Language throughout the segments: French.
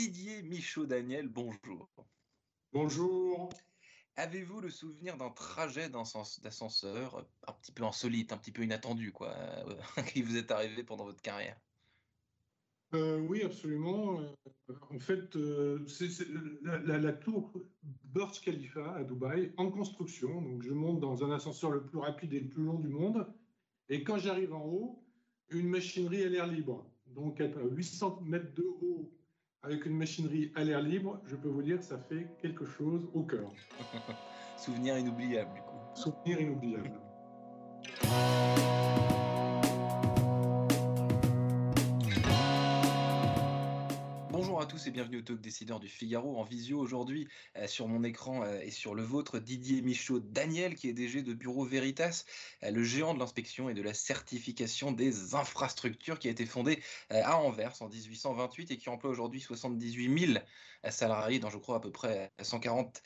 Didier Michaud-Daniel, bonjour. Bonjour. Avez-vous le souvenir d'un trajet d'ascenseur un petit peu insolite, un petit peu inattendu, quoi, qui vous est arrivé pendant votre carrière? Euh, oui, absolument. Euh, en fait, euh, c'est la, tour Burj Khalifa à Dubaï en construction. Donc, je monte dans un ascenseur le plus rapide et le plus long du monde. Et quand j'arrive en haut, une machinerie à l'air libre. Donc, à 800 mètres de haut, avec une machinerie à l'air libre, je peux vous dire que ça fait quelque chose au cœur. Souvenir inoubliable, du coup. Souvenir inoubliable. tous et bienvenue au Talk Décideur du Figaro en visio aujourd'hui euh, sur mon écran euh, et sur le vôtre Didier Michaud Daniel qui est DG de Bureau Veritas, euh, le géant de l'inspection et de la certification des infrastructures qui a été fondé à Anvers en 1828 et qui emploie aujourd'hui 78 000 salariés dans je crois à peu près 140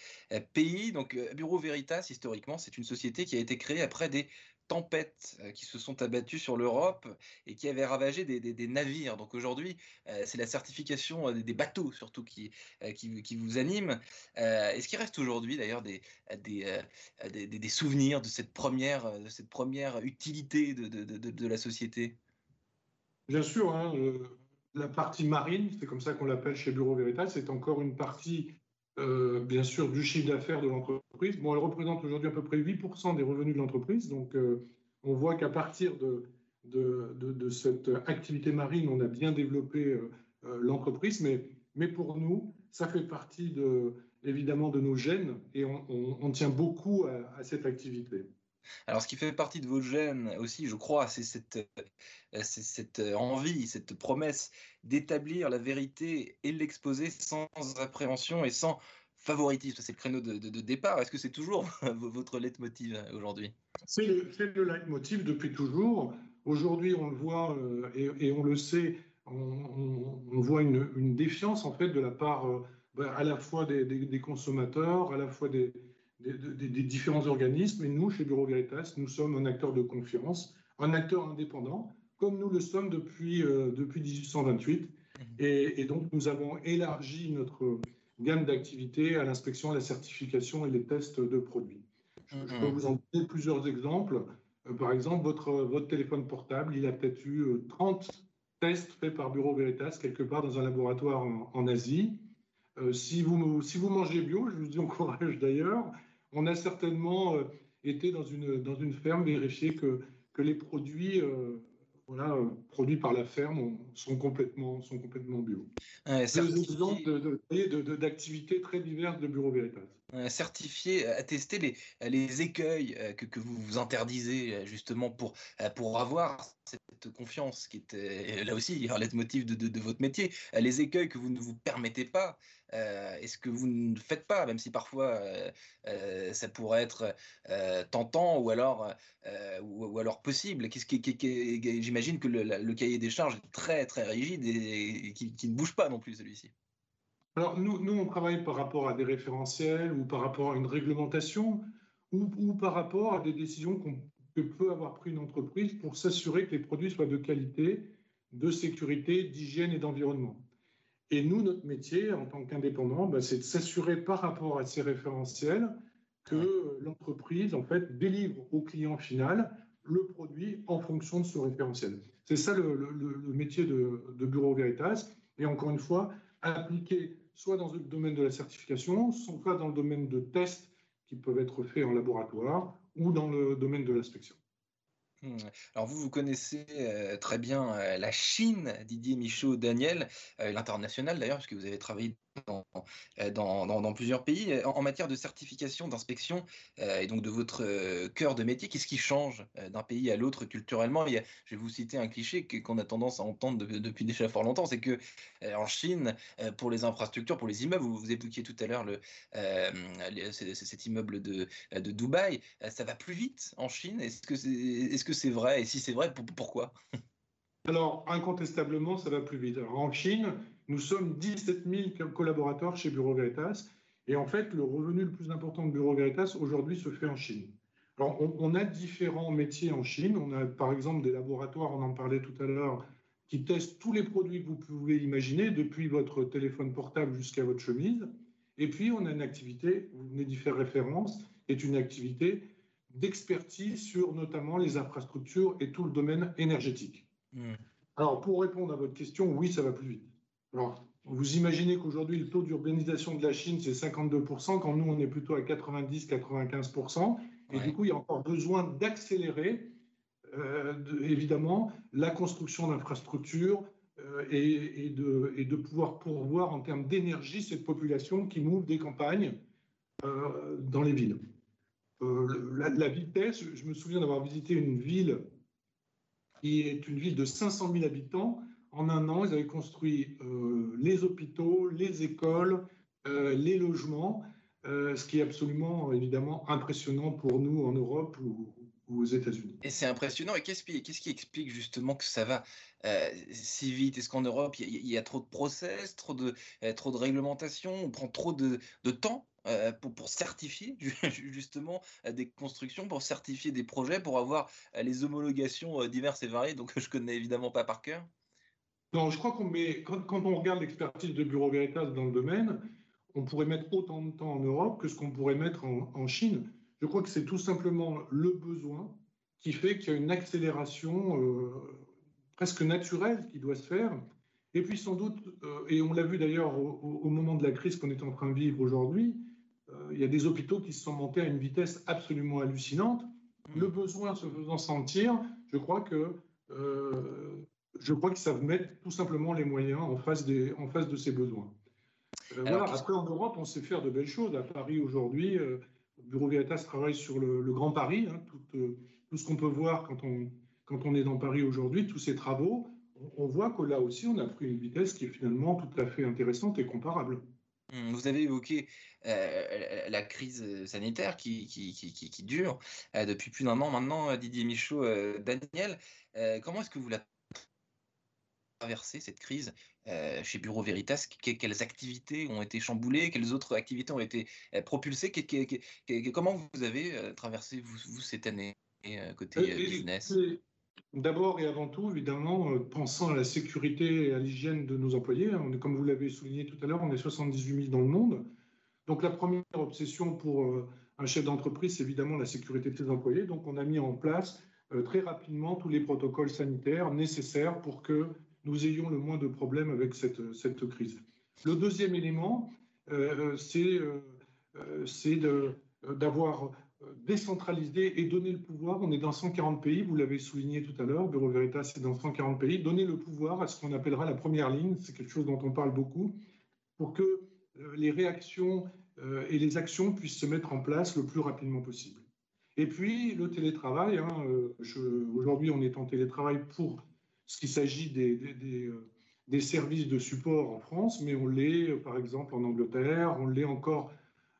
pays. Donc Bureau Veritas historiquement c'est une société qui a été créée après des tempêtes euh, qui se sont abattues sur l'Europe et qui avaient ravagé des, navires. Donc aujourd'hui, euh, c'est la certification euh, des bateaux surtout qui, qui, vous anime. Est-ce qu'il reste aujourd'hui d'ailleurs des, des, souvenirs de cette première, de cette première utilité de, de, la société? Bien sûr, hein, la partie marine, c'est comme ça qu'on l'appelle chez Bureau Veritas, c'est encore une partie euh, bien sûr, du chiffre d'affaires de l'entreprise. Bon, elle représente aujourd'hui à peu près 8% des revenus de l'entreprise. Donc, euh, on voit qu'à partir de, cette activité marine, on a bien développé euh, l'entreprise. Mais, mais pour nous, ça fait partie de, évidemment de nos gènes et on, tient beaucoup à, cette activité. Alors, ce qui fait partie de vos gènes aussi, je crois, c'est cette, cette envie, cette promesse d'établir la vérité et l'exposer sans appréhension et sans favoritisme. C'est le créneau de, départ. Est-ce que c'est toujours votre leitmotiv euh, aujourd'hui? C'est le, le leitmotiv depuis toujours. Aujourd'hui, on le voit euh, et, on le sait, on, voit une, défiance en fait de la part euh, ben, à la fois des, consommateurs, à la fois des, des, différents organismes. Et nous, chez Bureau Veritas, nous sommes un acteur de confiance, un acteur indépendant comme nous le sommes depuis, euh, depuis 1828. Mhm. Et, donc, nous avons élargi notre gamme d'activités à l'inspection, à la certification et les tests de produits. Je, peux mhm. vous en donner plusieurs exemples. Euh, par exemple, votre, votre téléphone portable, il a peut-être eu 30 euh, tests faits par Bureau Veritas quelque part dans un laboratoire en, Asie. si, vous, si vous mangez bio, je vous encourage d'ailleurs, on a certainement été dans une, dans une ferme vérifier que, que les produits voilà, euh, produits par la ferme sont complètement, sont complètement bio. Ouais, Deux exemples d'activités très diverses de Bureau Veritas. Certifier, attester les, les écueils euh, que, que vous vous interdisez euh, justement pour, pour avoir cette confiance qui est là aussi le leitmotiv de, de, de, votre métier, les écueils que vous ne vous permettez pas, est-ce que vous ne faites pas, même si parfois ça pourrait être tentant ou alors, ou, alors possible? J'imagine que le, cahier des charges est très très rigide et, qui, ne bouge pas non plus celui-ci. Alors nous, nous, on travaille par rapport à des référentiels ou par rapport à une réglementation ou, ou par rapport à des décisions que peut avoir pris une entreprise pour s'assurer que les produits soient de qualité, de sécurité, d'hygiène et d'environnement. Et nous, notre métier en tant qu'indépendant, bah, c'est de s'assurer par rapport à ces référentiels que l'entreprise en fait délivre au client final le produit en fonction de ce référentiel. C'est ça le, métier de, Bureau Veritas. Et encore une fois, appliqué soit dans le domaine de la certification, soit dans le domaine de tests qui peuvent être faits en laboratoire ou dans le domaine de l'inspection. Mmh. Alors vous, vous connaissez euh, très bien euh, la Chine, Didier Michaud, Daniel, euh, l'international d'ailleurs, puisque vous avez travaillé dans, dans, plusieurs pays. En, matière de certification, d'inspection, et donc de votre cœur de métier, qu'est-ce qui change d'un pays à l'autre culturellement? Je vais vous citer un cliché qu'on a tendance à entendre depuis déjà fort longtemps, c'est que en Chine, pour les infrastructures, pour les immeubles, vous, vous évoquiez tout à l'heure le, cet immeuble de, Dubaï, ça va plus vite en Chine? Est-ce que c'est est -ce c'est vrai? Et si c'est vrai, pourquoi? Alors, incontestablement, ça va plus vite. En Chine, nous sommes 17 000 collaborateurs chez Bureau Veritas. Et en fait, le revenu le plus important de Bureau Veritas aujourd'hui se fait en Chine. Alors, on, a différents métiers en Chine. On a par exemple des laboratoires, on en parlait tout à l'heure, qui teste tous les produits que vous pouvez imaginer, depuis votre téléphone portable jusqu'à votre chemise. Et puis, on a une activité, vous venez d'y faire référence, est une activité d'expertise sur notamment les infrastructures et tout le domaine énergétique. Hmm. Alors, pour répondre à votre question, oui, ça va plus vite. Alors, vous imaginez qu'aujourd'hui, le taux d'urbanisation de la Chine, c'est 52%, quand nous, on est plutôt à 90-95%. Et du coup, il y a encore besoin d'accélérer, euh, évidemment, la construction d'infrastructures euh, et, de, et, de, pouvoir pourvoir en termes d'énergie cette population qui move des campagnes euh, dans les villes. La, la, vitesse, je me souviens d'avoir visité une ville qui est une ville de 500 000 habitants en un an, ils avaient construit euh, les hôpitaux, les écoles, euh, les logements, euh, ce qui est absolument évidemment impressionnant pour nous en Europe ou, aux États-Unis. Et c'est impressionnant. Et qu'est-ce qui, explique justement que ça va si vite? Est-ce qu'en Europe, il y, a trop de process, trop de, trop réglementation, on prend trop de temps? Pour, pour, certifier justement des constructions, pour certifier des projets, pour avoir les homologations diverses et variées, donc je connais évidemment pas par cœur non, je crois qu'on met, quand, on regarde l'expertise de Bureau Veritas dans le domaine, on pourrait mettre autant de temps en Europe que ce qu'on pourrait mettre en, Chine. Je crois que c'est tout simplement le besoin qui fait qu'il y a une accélération euh, presque naturelle qui doit se faire. Et puis sans doute, euh, et on l'a vu d'ailleurs au, moment de la crise qu'on est en train de vivre aujourd'hui, euh, il y a des hôpitaux qui se sont montés à une vitesse absolument hallucinante. Mmh. Le besoin se faisant sentir, je crois que je crois qu'ils savent mettre tout simplement les moyens en face, des, en face de ces besoins. Euh, voilà. Après, en Europe, on sait faire de belles choses. À Paris, aujourd'hui, euh, Bureau Veritas travaille sur le, Grand Paris. Hein, euh, tout, ce qu'on peut voir quand on, quand on est dans Paris aujourd'hui, tous ces travaux, on, voit que là aussi, on a pris une vitesse qui est finalement tout à fait intéressante et comparable. Hum, vous avez évoqué la crise sanitaire qui, qui, qui, qui dure depuis plus d'un an maintenant, Didier Michaud, Daniel. comment est-ce que vous la traversé cette crise euh, chez Bureau Veritas? Quelles activités ont été chamboulées? Quelles autres activités ont été euh, propulsées? Comment vous avez euh, traversé, vous, cette année côté business? D'abord et avant tout, évidemment, pensant à la sécurité et à l'hygiène de nos employés. Hein, comme vous l'avez souligné tout à l'heure, on est 78 000 dans le monde. Donc la première obsession pour un chef d'entreprise, c'est évidemment la sécurité de ses employés. Donc on a mis en place très rapidement tous les protocoles sanitaires nécessaires pour que nous ayons le moins de problèmes avec cette, crise. Le deuxième élément, euh, c'est euh, d'avoir décentralisé et donné le pouvoir. On est dans 140 pays, vous l'avez souligné tout à l'heure, Bureau Veritas est dans 140 pays. Donner le pouvoir à ce qu'on appellera la première ligne, c'est quelque chose dont on parle beaucoup, pour que euh, les réactions et les actions puissent se mettre en place le plus rapidement possible. Et puis le télétravail. Hein, Aujourd'hui, on est en télétravail pour ce qu'il s'agit des, euh, services de support en France, mais on l'est euh, par exemple en Angleterre, on l'est encore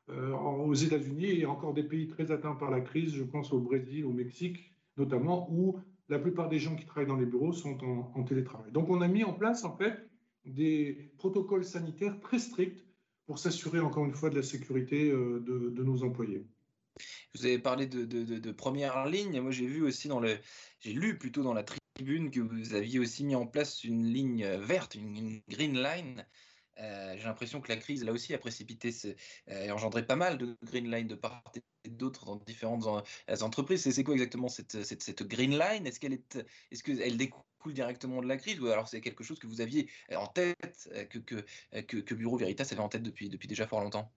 euh, aux États-Unis et encore des pays très atteints par la crise, je pense au Brésil, au Mexique notamment, où la plupart des gens qui travaillent dans les bureaux sont en, télétravail. Donc on a mis en place en fait des protocoles sanitaires très stricts pour s'assurer encore une fois de la sécurité de, de nos employés. Vous avez parlé de, de, de, première ligne. Moi, j'ai vu aussi dans le, j'ai lu plutôt dans la tribune que vous aviez aussi mis en place une ligne euh, verte, une, green line. Euh, j'ai l'impression que la crise, là aussi, a précipité euh, et engendré pas mal de green line de part et d'autre dans différentes entreprises. C'est quoi exactement cette, cette, cette green line? Est-ce qu'elle est, est-ce qu'elle découle directement de la crise ou alors c'est quelque chose que vous aviez en tête, que, que, que, que Bureau Veritas avait en tête depuis, depuis déjà fort longtemps?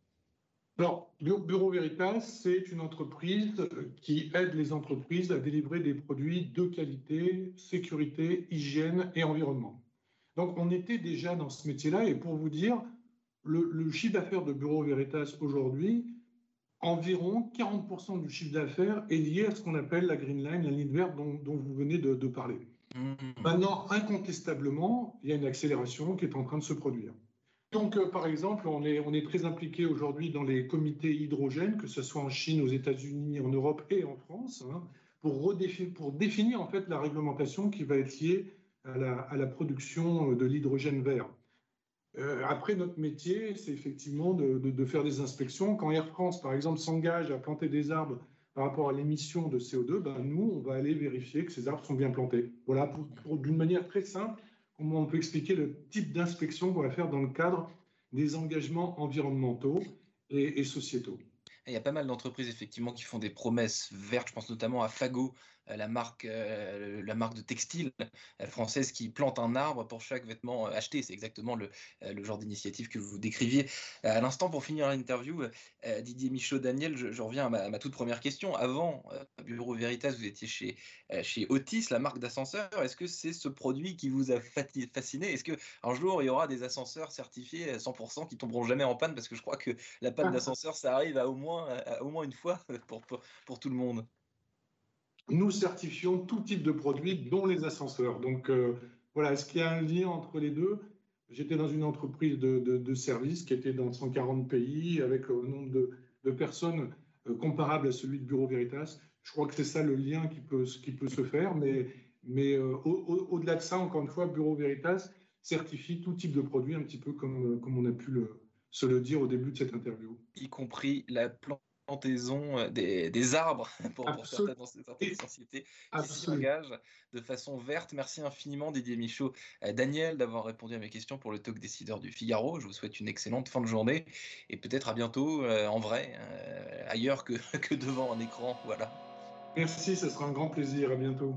Alors, Bureau Veritas, c'est une entreprise qui aide les entreprises à délivrer des produits de qualité, sécurité, hygiène et environnement. Donc, on était déjà dans ce métier-là. Et pour vous dire, le, chiffre d'affaires de Bureau Veritas aujourd'hui, environ 40% du chiffre d'affaires est lié à ce qu'on appelle la Green Line, la ligne verte dont, vous venez de parler. Mmh. Maintenant, incontestablement, il y a une accélération qui est en train de se produire. Donc, euh, par exemple, on est, très impliqué aujourd'hui dans les comités hydrogènes, que ce soit en Chine, aux États-Unis, en Europe et en France, hein, pour, définir en fait la réglementation qui va être liée à la, production de l'hydrogène vert. Euh, après, notre métier, c'est effectivement de, faire des inspections. Quand Air France, par exemple, s'engage à planter des arbres par rapport à l'émission de CO2, ben nous, on va aller vérifier que ces arbres sont bien plantés. Voilà, d'une manière très simple, comment on peut expliquer le type d'inspection qu'on va faire dans le cadre des engagements environnementaux et sociétaux. Il y a pas mal d'entreprises effectivement qui font des promesses vertes. Je pense notamment à Fago, euh, la marque, euh, la marque de textile euh, française qui plante un arbre pour chaque vêtement acheté. C'est exactement le, le genre d'initiative que vous décriviez à l'instant. Pour finir l'interview, Didier Michaud, Daniel, je, reviens à ma, toute première question. Avant Bureau Veritas, vous étiez chez, chez Otis, la marque d'ascenseurs. Est-ce que c'est ce produit qui vous a fasciné? Est-ce qu'un jour, il y aura des ascenseurs certifiés 100% qui tomberont jamais en panne? Parce que je crois que la panne d'ascenseur, ça arrive à au moins, au moins une fois pour, pour, tout le monde nous certifions tout type de produits, dont les ascenseurs. Donc euh, voilà, est-ce qu'il y a un lien entre les deux? J'étais dans une entreprise de, de, services qui était dans 140 pays, avec un nombre de, personnes euh, comparable à celui de Bureau Veritas. Je crois que c'est ça le lien qui peut, qui peut se faire, mais, mais euh, au-delà de ça, encore une fois, Bureau Veritas certifie tout type de produit, un petit peu comme, comme on a pu le, se le dire au début de cette interview. Y compris la plantaison des, des arbres pour, pour certaines, certaines sociétés qui s'engagent de façon verte. Merci infiniment Didier Michaud, Daniel, d'avoir répondu à mes questions pour le talk décideur du Figaro. Je vous souhaite une excellente fin de journée et peut-être à bientôt en vrai, ailleurs que, que devant un écran. Voilà. Merci, ce sera un grand plaisir. À bientôt.